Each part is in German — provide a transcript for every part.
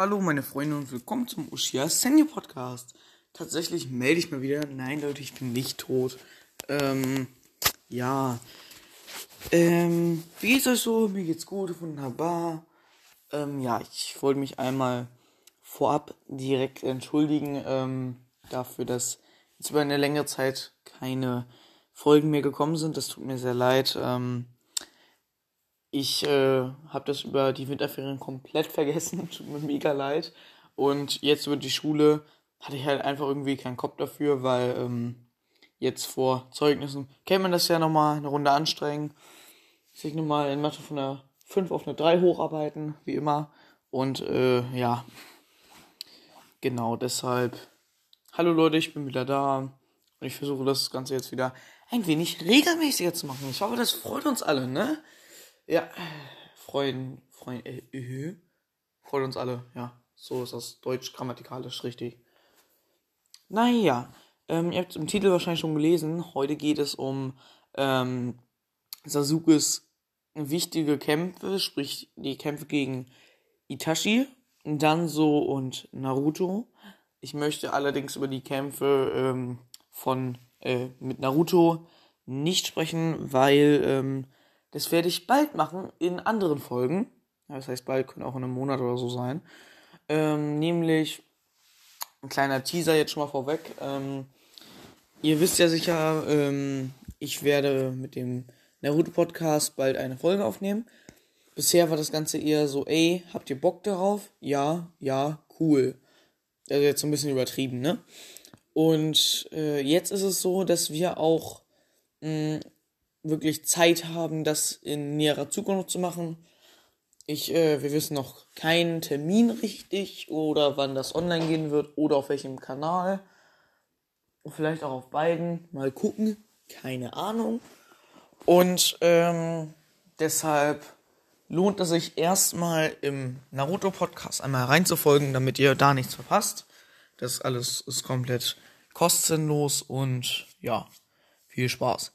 Hallo meine Freunde und willkommen zum Ushia Senior Podcast. Tatsächlich melde ich mal wieder. Nein, Leute, ich bin nicht tot. Ähm, ja. Ähm, wie geht's euch so? Mir geht's gut, wunderbar. Ähm, ja, ich wollte mich einmal vorab direkt entschuldigen, ähm, dafür, dass jetzt über eine längere Zeit keine Folgen mehr gekommen sind. Das tut mir sehr leid. Ähm, ich äh, habe das über die Winterferien komplett vergessen. Tut mir mega leid. Und jetzt über die Schule hatte ich halt einfach irgendwie keinen Kopf dafür, weil ähm, jetzt vor Zeugnissen kennt man das ja nochmal eine Runde anstrengen. Sich nochmal in Mathe von einer 5 auf eine 3 hocharbeiten, wie immer. Und äh, ja, genau deshalb. Hallo Leute, ich bin wieder da. Und ich versuche das Ganze jetzt wieder ein wenig regelmäßiger zu machen. Ich hoffe, das freut uns alle, ne? Ja, freuen, freuen, äh, äh, freut uns alle, ja. So ist das deutsch grammatikalisch richtig. Naja, ähm, ihr habt es im Titel wahrscheinlich schon gelesen. Heute geht es um ähm, Sasukes wichtige Kämpfe, sprich die Kämpfe gegen Itachi, Danzo und Naruto. Ich möchte allerdings über die Kämpfe ähm, von äh, mit Naruto nicht sprechen, weil ähm, das werde ich bald machen in anderen Folgen. Das heißt, bald können auch in einem Monat oder so sein. Ähm, nämlich ein kleiner Teaser jetzt schon mal vorweg. Ähm, ihr wisst ja sicher, ähm, ich werde mit dem Naruto Podcast bald eine Folge aufnehmen. Bisher war das Ganze eher so, ey, habt ihr Bock darauf? Ja, ja, cool. Also jetzt so ein bisschen übertrieben, ne? Und äh, jetzt ist es so, dass wir auch mh, wirklich Zeit haben, das in näherer Zukunft zu machen. Ich, äh, wir wissen noch keinen Termin richtig oder wann das online gehen wird oder auf welchem Kanal. Vielleicht auch auf beiden. Mal gucken. Keine Ahnung. Und ähm, deshalb lohnt es sich erstmal im Naruto-Podcast einmal reinzufolgen, damit ihr da nichts verpasst. Das alles ist komplett kostenlos und ja, viel Spaß.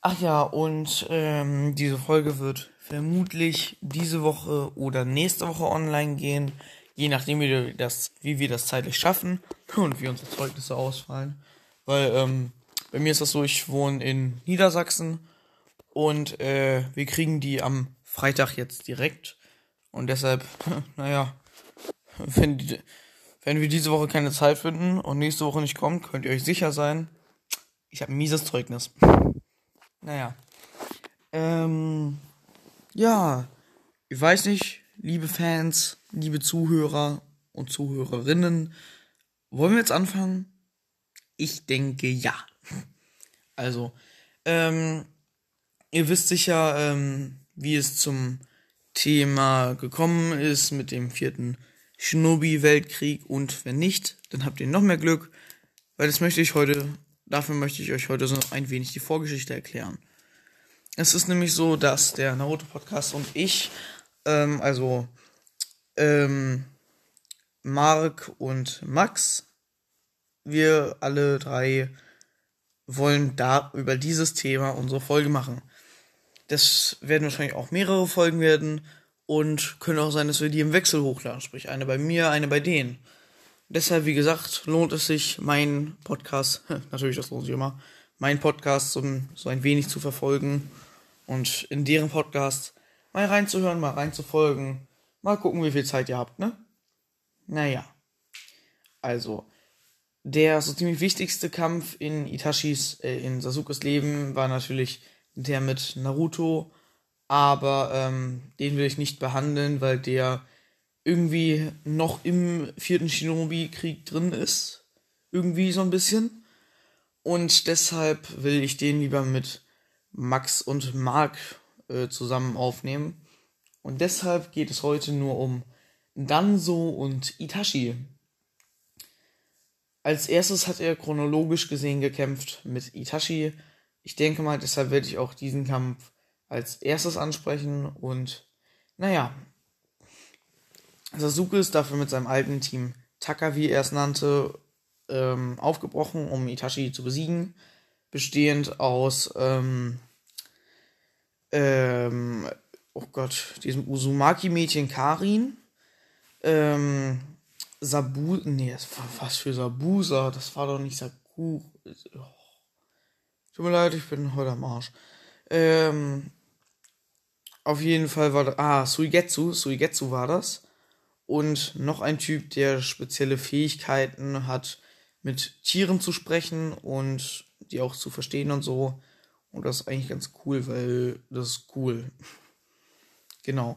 Ach ja, und ähm, diese Folge wird vermutlich diese Woche oder nächste Woche online gehen, je nachdem, wie wir das, wie wir das zeitlich schaffen und wie unsere Zeugnisse ausfallen. Weil ähm, bei mir ist das so, ich wohne in Niedersachsen und äh, wir kriegen die am Freitag jetzt direkt. Und deshalb, naja, wenn, die, wenn wir diese Woche keine Zeit finden und nächste Woche nicht kommt, könnt ihr euch sicher sein, ich habe ein mieses Zeugnis. Naja. Ähm, ja, ich weiß nicht, liebe Fans, liebe Zuhörer und Zuhörerinnen, wollen wir jetzt anfangen? Ich denke ja. Also, ähm, ihr wisst sicher, ähm, wie es zum Thema gekommen ist mit dem vierten Shinobi-Weltkrieg und wenn nicht, dann habt ihr noch mehr Glück, weil das möchte ich heute Dafür möchte ich euch heute so ein wenig die Vorgeschichte erklären. Es ist nämlich so, dass der Naruto Podcast und ich, ähm, also ähm, Mark und Max, wir alle drei wollen da über dieses Thema unsere Folge machen. Das werden wahrscheinlich auch mehrere Folgen werden und können auch sein, dass wir die im Wechsel hochladen, sprich eine bei mir, eine bei denen. Deshalb, wie gesagt, lohnt es sich, meinen Podcast, natürlich, das lohnt sich immer, meinen Podcast so, so ein wenig zu verfolgen und in deren Podcast mal reinzuhören, mal reinzufolgen, mal gucken, wie viel Zeit ihr habt, ne? Naja. Also, der so ziemlich wichtigste Kampf in Itachis, äh, in Sasukes Leben war natürlich der mit Naruto, aber ähm, den will ich nicht behandeln, weil der irgendwie noch im vierten Shinobi-Krieg drin ist. Irgendwie so ein bisschen. Und deshalb will ich den lieber mit Max und Mark äh, zusammen aufnehmen. Und deshalb geht es heute nur um Danzo und Itachi. Als erstes hat er chronologisch gesehen gekämpft mit Itachi. Ich denke mal, deshalb werde ich auch diesen Kampf als erstes ansprechen. Und naja, Sasuke ist dafür mit seinem alten Team Taka, wie er es nannte, ähm, aufgebrochen, um Itachi zu besiegen. Bestehend aus, ähm, ähm, oh Gott, diesem Uzumaki-Mädchen Karin, Ähm, Sabu, nee, das war was für Sabusa, das war doch nicht Saku. Oh. Tut mir leid, ich bin heute am Arsch. Ähm, auf jeden Fall war das, ah, Suigetsu, Suigetsu war das. Und noch ein Typ, der spezielle Fähigkeiten hat, mit Tieren zu sprechen und die auch zu verstehen und so. Und das ist eigentlich ganz cool, weil das ist cool. genau.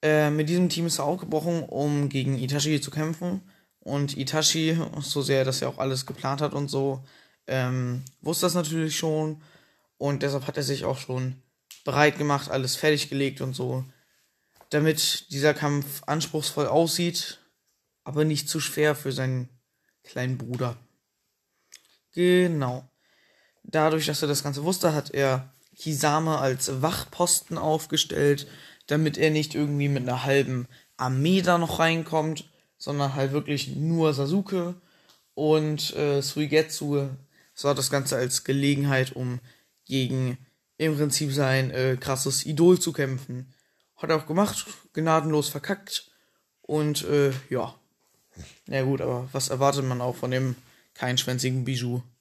Äh, mit diesem Team ist er aufgebrochen, um gegen Itachi zu kämpfen. Und Itachi, so sehr, dass er auch alles geplant hat und so, ähm, wusste das natürlich schon. Und deshalb hat er sich auch schon bereit gemacht, alles fertiggelegt und so. Damit dieser Kampf anspruchsvoll aussieht, aber nicht zu schwer für seinen kleinen Bruder. Genau. Dadurch, dass er das Ganze wusste, hat er Kisame als Wachposten aufgestellt, damit er nicht irgendwie mit einer halben Armee da noch reinkommt, sondern halt wirklich nur Sasuke und äh, Suigetsu sah das Ganze als Gelegenheit, um gegen im Prinzip sein äh, krasses Idol zu kämpfen. Hat er auch gemacht, gnadenlos verkackt und äh, ja. Na ja, gut, aber was erwartet man auch von dem keinschwänzigen Bijou?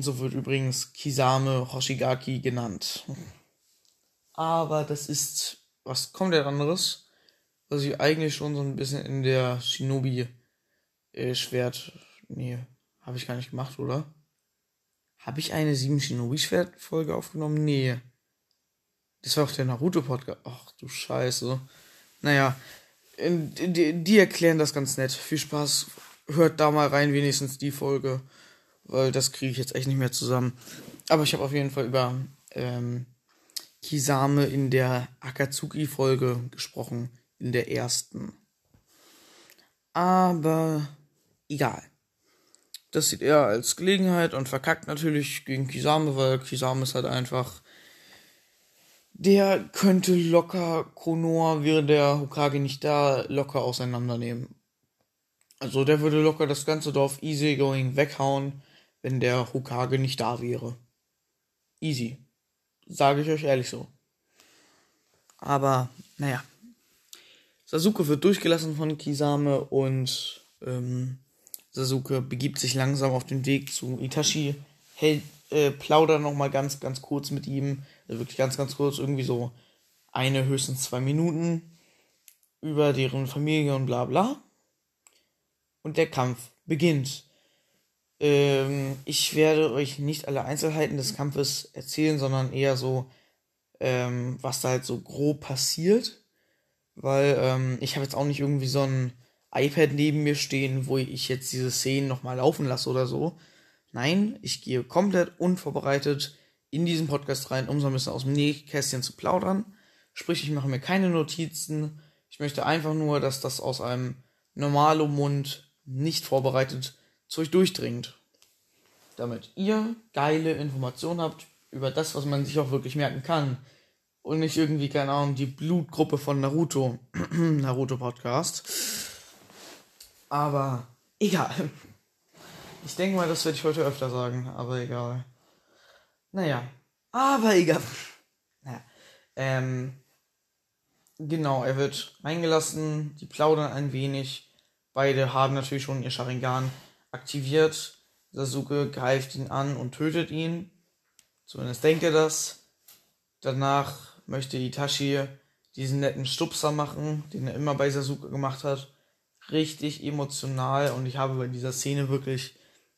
So wird übrigens Kisame Hoshigaki genannt. Aber das ist was komplett anderes, was ich eigentlich schon so ein bisschen in der Shinobi äh. Nee, habe ich gar nicht gemacht, oder? Habe ich eine 7 Shinobi Schwert Folge aufgenommen? Nee. Das war auch der Naruto Podcast. Ach du Scheiße. Naja, die, die erklären das ganz nett. Viel Spaß. Hört da mal rein, wenigstens die Folge. Weil das kriege ich jetzt echt nicht mehr zusammen. Aber ich habe auf jeden Fall über ähm, Kisame in der Akatsuki-Folge gesprochen. In der ersten. Aber egal. Das sieht er als Gelegenheit und verkackt natürlich gegen Kisame, weil Kisame ist halt einfach. Der könnte locker Konoha, wäre der Hokage nicht da, locker auseinandernehmen. Also der würde locker das ganze Dorf easy going weghauen, wenn der Hokage nicht da wäre. Easy. Sage ich euch ehrlich so. Aber, naja. Sasuke wird durchgelassen von Kisame und ähm, Sasuke begibt sich langsam auf den Weg zu Itachi, hält, äh, plaudert nochmal ganz, ganz kurz mit ihm, wirklich ganz, ganz kurz, irgendwie so eine, höchstens zwei Minuten über deren Familie und bla bla. Und der Kampf beginnt. Ähm, ich werde euch nicht alle Einzelheiten des Kampfes erzählen, sondern eher so, ähm, was da halt so grob passiert. Weil ähm, ich habe jetzt auch nicht irgendwie so ein iPad neben mir stehen, wo ich jetzt diese Szenen nochmal laufen lasse oder so. Nein, ich gehe komplett unvorbereitet in diesen Podcast rein, um so ein bisschen aus dem Nähkästchen zu plaudern. Sprich, ich mache mir keine Notizen. Ich möchte einfach nur, dass das aus einem normalen Mund nicht vorbereitet zu euch durchdringt. Damit ihr geile Informationen habt über das, was man sich auch wirklich merken kann. Und nicht irgendwie, keine Ahnung, die Blutgruppe von Naruto. Naruto Podcast. Aber egal. Ich denke mal, das werde ich heute öfter sagen, aber egal. Naja. Aber egal. Naja. Ähm. Genau, er wird reingelassen, die plaudern ein wenig. Beide haben natürlich schon ihr Sharingan aktiviert. Sasuke greift ihn an und tötet ihn. Zumindest denkt er das. Danach möchte Itachi diesen netten Stupser machen, den er immer bei Sasuke gemacht hat richtig emotional und ich habe bei dieser Szene wirklich,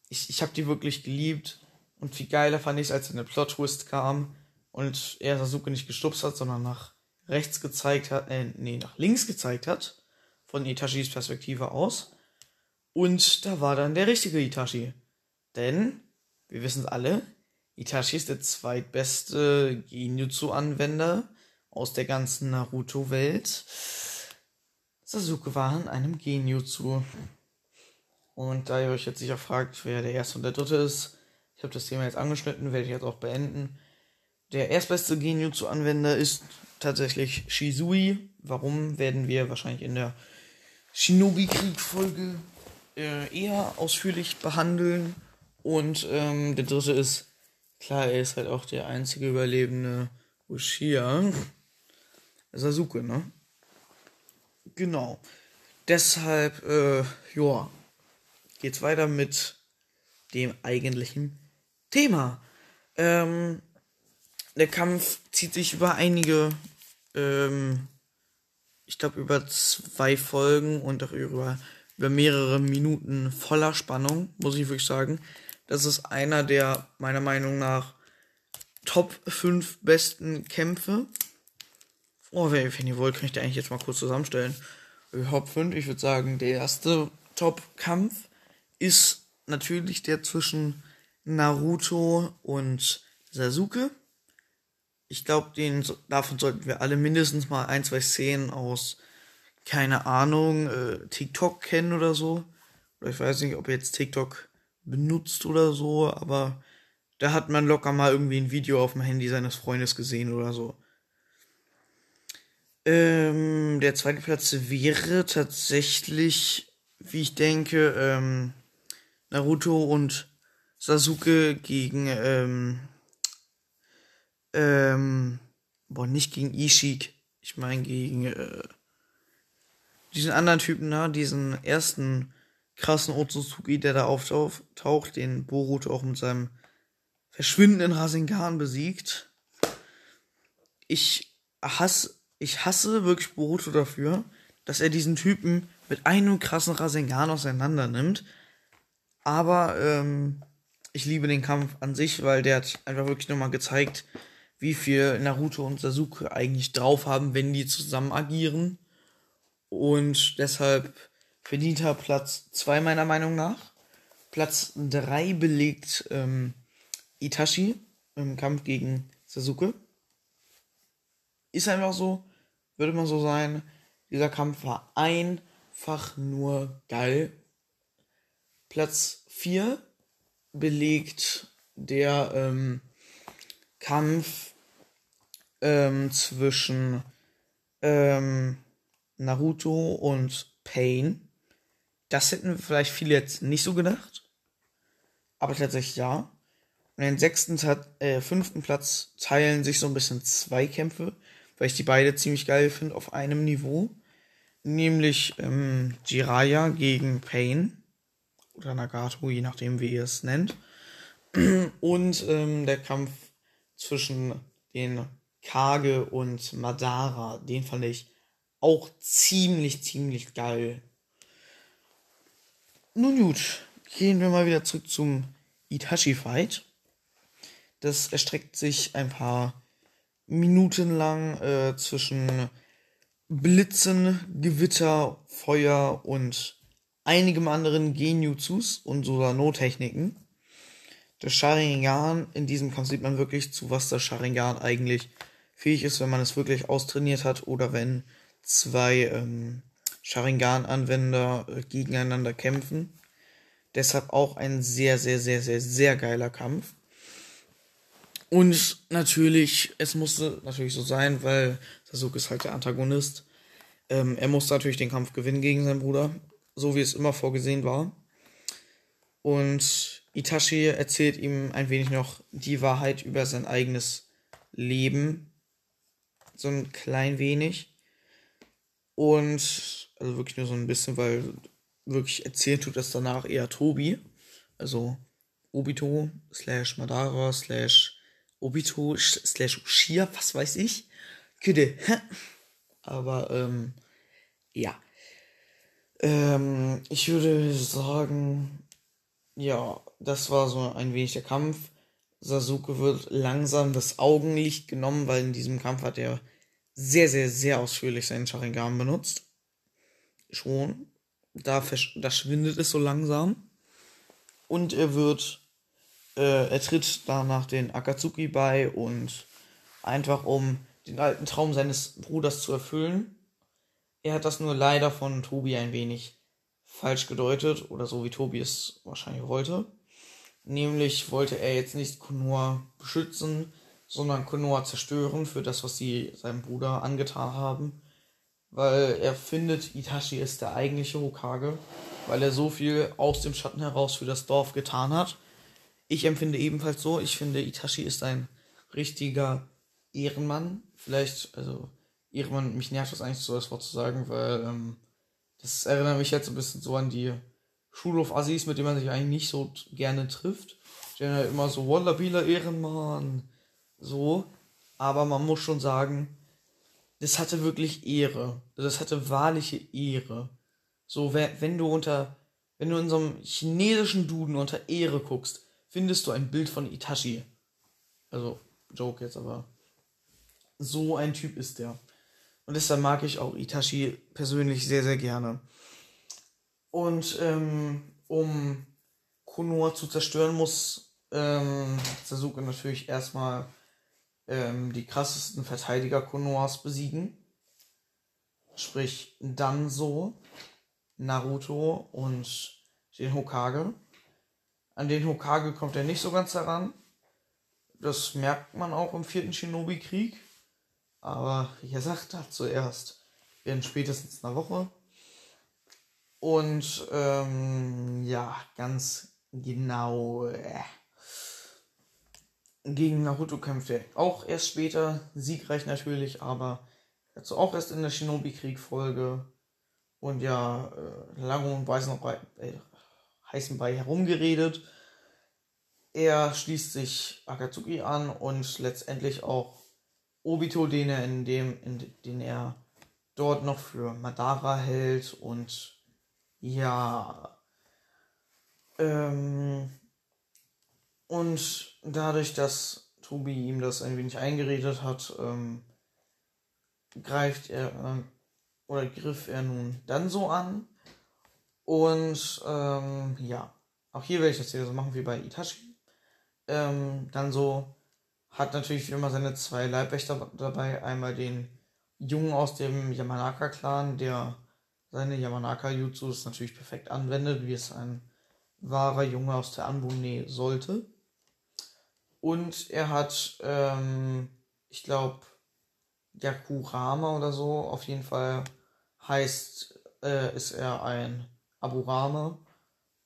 ich, ich habe die wirklich geliebt und viel geiler fand ich es, als eine Plot-Twist kam und er Sasuke nicht gestupst hat, sondern nach rechts gezeigt hat, äh, nee, nach links gezeigt hat, von Itachis Perspektive aus. Und da war dann der richtige Itachi. Denn, wir wissen es alle, Itachi ist der zweitbeste Genjutsu-Anwender aus der ganzen Naruto-Welt. Sasuke war in einem Genjutsu. Und da ihr euch jetzt sicher fragt, wer der erste und der dritte ist, ich habe das Thema jetzt angeschnitten, werde ich jetzt auch beenden. Der erstbeste Genjutsu-Anwender ist tatsächlich Shizui. Warum werden wir wahrscheinlich in der Shinobi-Krieg-Folge äh, eher ausführlich behandeln. Und ähm, der dritte ist, klar, er ist halt auch der einzige überlebende Uchiha. Sasuke, ne? Genau. Deshalb, äh, ja, geht's weiter mit dem eigentlichen Thema. Ähm, der Kampf zieht sich über einige, ähm, ich glaube über zwei Folgen und auch über, über mehrere Minuten voller Spannung, muss ich wirklich sagen. Das ist einer der meiner Meinung nach Top 5 besten Kämpfe. Oh, wenn ihr wollt, kann ich da eigentlich jetzt mal kurz zusammenstellen. Top 5, ich würde sagen, der erste Top-Kampf ist natürlich der zwischen Naruto und Sasuke. Ich glaube, davon sollten wir alle mindestens mal ein, zwei Szenen aus, keine Ahnung, äh, TikTok kennen oder so. Oder ich weiß nicht, ob ihr jetzt TikTok benutzt oder so, aber da hat man locker mal irgendwie ein Video auf dem Handy seines Freundes gesehen oder so. Ähm, der zweite Platz wäre tatsächlich, wie ich denke, ähm, Naruto und Sasuke gegen, ähm, ähm, boah, nicht gegen Ishik. Ich meine gegen, äh, diesen anderen Typen da, diesen ersten krassen Otsutsuki, der da auftaucht, den Boruto auch mit seinem verschwindenden Rasengan besiegt. Ich hasse, ich hasse wirklich Boruto dafür, dass er diesen Typen mit einem krassen Rasengan auseinander nimmt. Aber ähm, ich liebe den Kampf an sich, weil der hat einfach wirklich nochmal gezeigt, wie viel Naruto und Sasuke eigentlich drauf haben, wenn die zusammen agieren. Und deshalb verdient er Platz 2 meiner Meinung nach. Platz 3 belegt ähm, Itachi im Kampf gegen Sasuke. Ist einfach so, würde man so sein. Dieser Kampf war einfach nur geil. Platz 4 belegt der ähm, Kampf ähm, zwischen ähm, Naruto und Pain. Das hätten vielleicht viele jetzt nicht so gedacht. Aber tatsächlich ja. Und den sechsten, äh, fünften Platz teilen sich so ein bisschen zwei Kämpfe, weil ich die beide ziemlich geil finde auf einem Niveau. Nämlich ähm, Jiraiya gegen Pain. Oder Nagato, je nachdem wie ihr es nennt. Und ähm, der Kampf zwischen den Kage und Madara, den fand ich auch ziemlich, ziemlich geil. Nun gut, gehen wir mal wieder zurück zum Itachi-Fight. Das erstreckt sich ein paar Minuten lang äh, zwischen Blitzen, Gewitter, Feuer und einigem anderen Genjutsus und Susano-Techniken. Das Sharingan, in diesem Kampf sieht man wirklich, zu was das Sharingan eigentlich fähig ist, wenn man es wirklich austrainiert hat oder wenn zwei ähm, Sharingan-Anwender äh, gegeneinander kämpfen. Deshalb auch ein sehr, sehr, sehr, sehr, sehr geiler Kampf. Und natürlich, es musste natürlich so sein, weil Sasuke ist halt der Antagonist. Ähm, er musste natürlich den Kampf gewinnen gegen seinen Bruder, so wie es immer vorgesehen war. Und Itachi erzählt ihm ein wenig noch die Wahrheit über sein eigenes Leben. So ein klein wenig. Und, also wirklich nur so ein bisschen, weil wirklich erzählt tut das danach eher Tobi. Also Obito slash Madara slash Obito slash Ushia, was weiß ich. Küde. Aber, ähm, ja. Ähm, ich würde sagen, ja, das war so ein wenig der Kampf. Sasuke wird langsam das Augenlicht genommen, weil in diesem Kampf hat er sehr, sehr, sehr ausführlich seinen Sharingan benutzt. Schon. Da, da schwindet es so langsam. Und er wird äh, er tritt danach den Akatsuki bei und einfach um den alten Traum seines Bruders zu erfüllen. Er hat das nur leider von Tobi ein wenig falsch gedeutet oder so wie Tobi es wahrscheinlich wollte. Nämlich wollte er jetzt nicht Konoha beschützen, sondern Konoha zerstören für das, was sie seinem Bruder angetan haben. Weil er findet, Itachi ist der eigentliche Hokage, weil er so viel aus dem Schatten heraus für das Dorf getan hat ich empfinde ebenfalls so. Ich finde, Itachi ist ein richtiger Ehrenmann. Vielleicht, also, Ehre, man, mich nervt das eigentlich so, das Wort zu sagen, weil ähm, das erinnert mich jetzt ein bisschen so an die Schulhof-Assis, mit denen man sich eigentlich nicht so gerne trifft. Die haben ja immer so Wallabila Ehrenmann, so. Aber man muss schon sagen, das hatte wirklich Ehre. Das hatte wahrliche Ehre. So, wenn du unter, wenn du in so einem chinesischen Duden unter Ehre guckst, findest du ein Bild von Itachi. Also, Joke jetzt, aber so ein Typ ist der. Und deshalb mag ich auch Itachi persönlich sehr, sehr gerne. Und ähm, um Konoha zu zerstören, muss ähm, Sasuke natürlich erstmal ähm, die krassesten Verteidiger Konohas besiegen. Sprich Danzo, Naruto und den Hokage. An den Hokage kommt er nicht so ganz heran. Das merkt man auch im vierten Shinobi-Krieg. Aber wie gesagt, dazu erst in spätestens einer Woche. Und ähm, ja, ganz genau. Äh, gegen Naruto kämpft er auch erst später, siegreich natürlich, aber dazu auch erst in der Shinobi-Krieg-Folge. Und ja, äh, lange und weißen bei, äh, heißen bei herumgeredet. Er schließt sich Akatsuki an und letztendlich auch Obito, den er in dem, in den er dort noch für Madara hält und ja, ähm, und dadurch, dass Tobi ihm das ein wenig eingeredet hat, ähm, greift er äh, oder griff er nun dann so an. Und ähm, ja, auch hier werde ich das wieder so machen wie bei Itachi. Ähm, dann so hat natürlich immer seine zwei Leibwächter dabei. Einmal den Jungen aus dem Yamanaka-Clan, der seine Yamanaka-Jutsus natürlich perfekt anwendet, wie es ein wahrer Junge aus der Anbune sollte. Und er hat, ähm, ich glaube, Yakurama oder so. Auf jeden Fall heißt, äh, ist er ein Aburame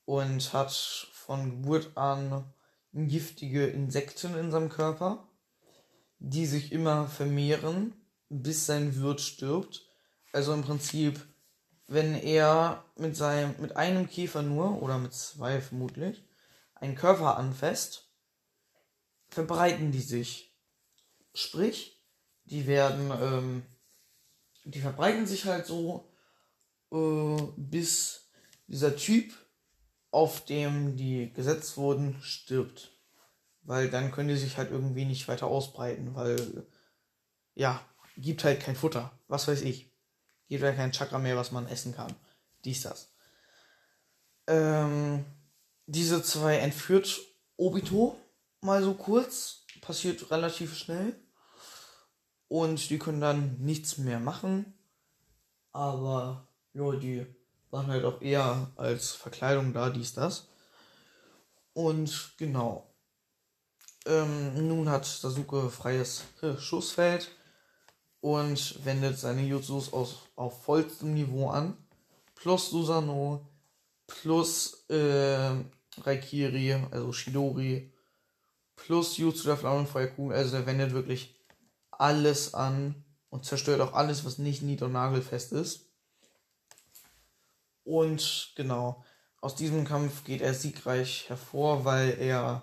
und hat von Geburt an giftige Insekten in seinem Körper, die sich immer vermehren, bis sein Wirt stirbt. Also im Prinzip, wenn er mit seinem, mit einem Käfer nur, oder mit zwei vermutlich, einen Körper anfasst, verbreiten die sich. Sprich, die werden, ähm, die verbreiten sich halt so, äh, bis dieser Typ, auf dem die gesetzt wurden, stirbt. Weil dann können die sich halt irgendwie nicht weiter ausbreiten, weil, ja, gibt halt kein Futter. Was weiß ich. Gibt halt kein Chakra mehr, was man essen kann. Dies, das. Ähm, diese zwei entführt Obito mal so kurz. Passiert relativ schnell. Und die können dann nichts mehr machen. Aber, ja, die waren halt auch eher als Verkleidung da, dies, das. Und genau. Ähm, nun hat Sasuke freies äh, Schussfeld und wendet seine Jutsus aus, auf vollstem Niveau an. Plus Susano, plus äh, Raikiri, also Shidori, plus Jutsu der Flammenfeuerkugel. Also er wendet wirklich alles an und zerstört auch alles, was nicht nied- und nagelfest ist. Und genau, aus diesem Kampf geht er siegreich hervor, weil er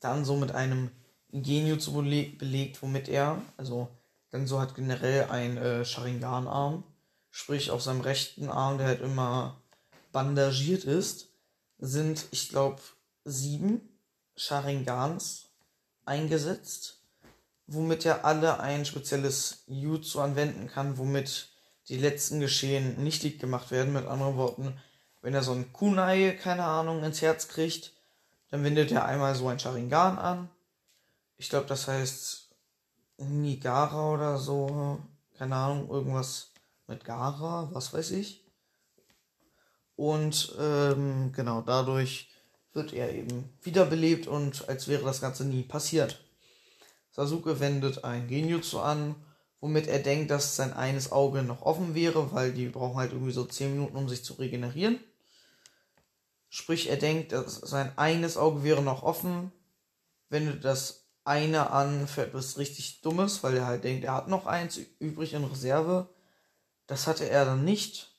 dann so mit einem Genjutsu belegt, womit er, also dann so hat generell ein äh, Sharingan-Arm, sprich auf seinem rechten Arm, der halt immer bandagiert ist, sind, ich glaube, sieben Sharingans eingesetzt, womit er alle ein spezielles Jutsu anwenden kann, womit die letzten Geschehen nichtig gemacht werden. Mit anderen Worten, wenn er so ein Kunai, keine Ahnung, ins Herz kriegt, dann wendet er einmal so ein Sharingan an. Ich glaube, das heißt Nigara oder so. Keine Ahnung, irgendwas mit Gara, was weiß ich. Und ähm, genau dadurch wird er eben wiederbelebt und als wäre das Ganze nie passiert. Sasuke wendet ein Genjutsu an womit er denkt, dass sein eines Auge noch offen wäre, weil die brauchen halt irgendwie so 10 Minuten, um sich zu regenerieren. Sprich, er denkt, dass sein eines Auge wäre noch offen, wendet das eine an für etwas richtig Dummes, weil er halt denkt, er hat noch eins übrig in Reserve. Das hatte er dann nicht.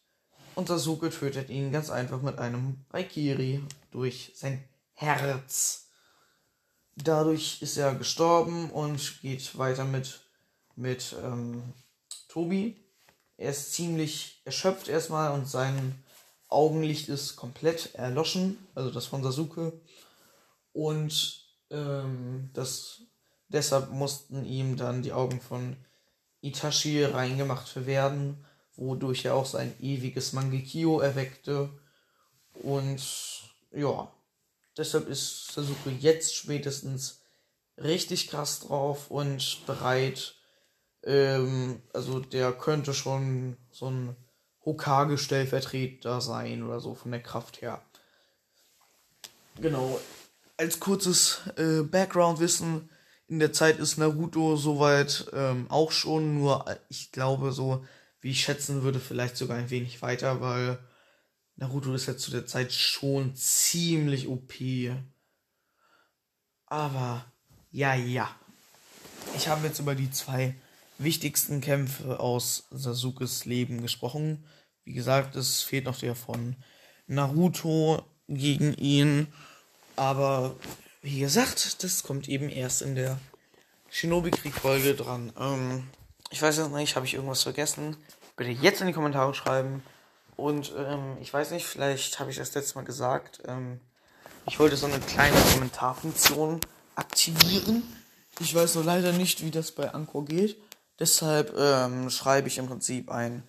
Und Sasuke tötet ihn ganz einfach mit einem Raikiri durch sein Herz. Dadurch ist er gestorben und geht weiter mit, mit ähm, Tobi. Er ist ziemlich erschöpft erstmal und sein Augenlicht ist komplett erloschen, also das von Sasuke. Und ähm, das, deshalb mussten ihm dann die Augen von Itachi reingemacht werden, wodurch er auch sein ewiges Mangekyo erweckte. Und ja, deshalb ist Sasuke jetzt spätestens richtig krass drauf und bereit. Ähm, also der könnte schon so ein Hokage-Stellvertreter sein oder so von der Kraft her. Genau. Als kurzes äh, Background-Wissen, in der Zeit ist Naruto soweit ähm, auch schon, nur ich glaube so, wie ich schätzen würde, vielleicht sogar ein wenig weiter, weil Naruto ist ja zu der Zeit schon ziemlich OP. Aber, ja, ja. Ich habe jetzt über die zwei wichtigsten Kämpfe aus Sasukes Leben gesprochen. Wie gesagt, es fehlt noch der von Naruto gegen ihn. Aber wie gesagt, das kommt eben erst in der Shinobi-Krieg-Folge dran. Ähm, ich weiß jetzt nicht, habe ich irgendwas vergessen? Bitte jetzt in die Kommentare schreiben. Und ähm, ich weiß nicht, vielleicht habe ich das letzte Mal gesagt. Ähm, ich wollte so eine kleine Kommentarfunktion aktivieren. Ich weiß nur leider nicht, wie das bei Anchor geht. Deshalb ähm, schreibe ich im Prinzip ein,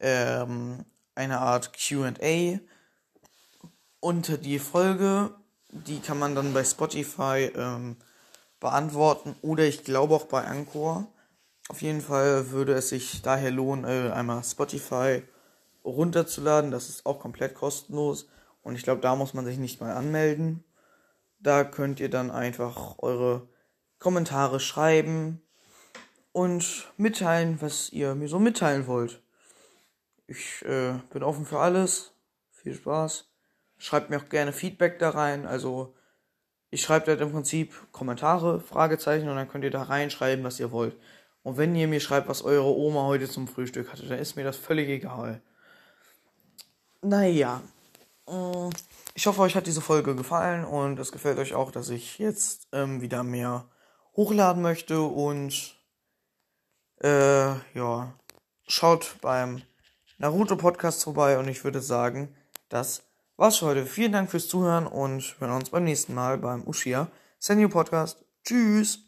ähm, eine Art QA unter die Folge. Die kann man dann bei Spotify ähm, beantworten oder ich glaube auch bei Anchor. Auf jeden Fall würde es sich daher lohnen, äh, einmal Spotify runterzuladen. Das ist auch komplett kostenlos. Und ich glaube, da muss man sich nicht mal anmelden. Da könnt ihr dann einfach eure Kommentare schreiben und mitteilen, was ihr mir so mitteilen wollt. Ich äh, bin offen für alles. Viel Spaß. Schreibt mir auch gerne Feedback da rein. Also ich schreibe da im Prinzip Kommentare, Fragezeichen und dann könnt ihr da reinschreiben, was ihr wollt. Und wenn ihr mir schreibt, was eure Oma heute zum Frühstück hatte, dann ist mir das völlig egal. Naja. Mm, ich hoffe, euch hat diese Folge gefallen und es gefällt euch auch, dass ich jetzt ähm, wieder mehr hochladen möchte und äh, ja, schaut beim Naruto Podcast vorbei und ich würde sagen, das war's für heute. Vielen Dank fürs Zuhören und wir hören uns beim nächsten Mal beim Ushia Senyu Podcast. Tschüss!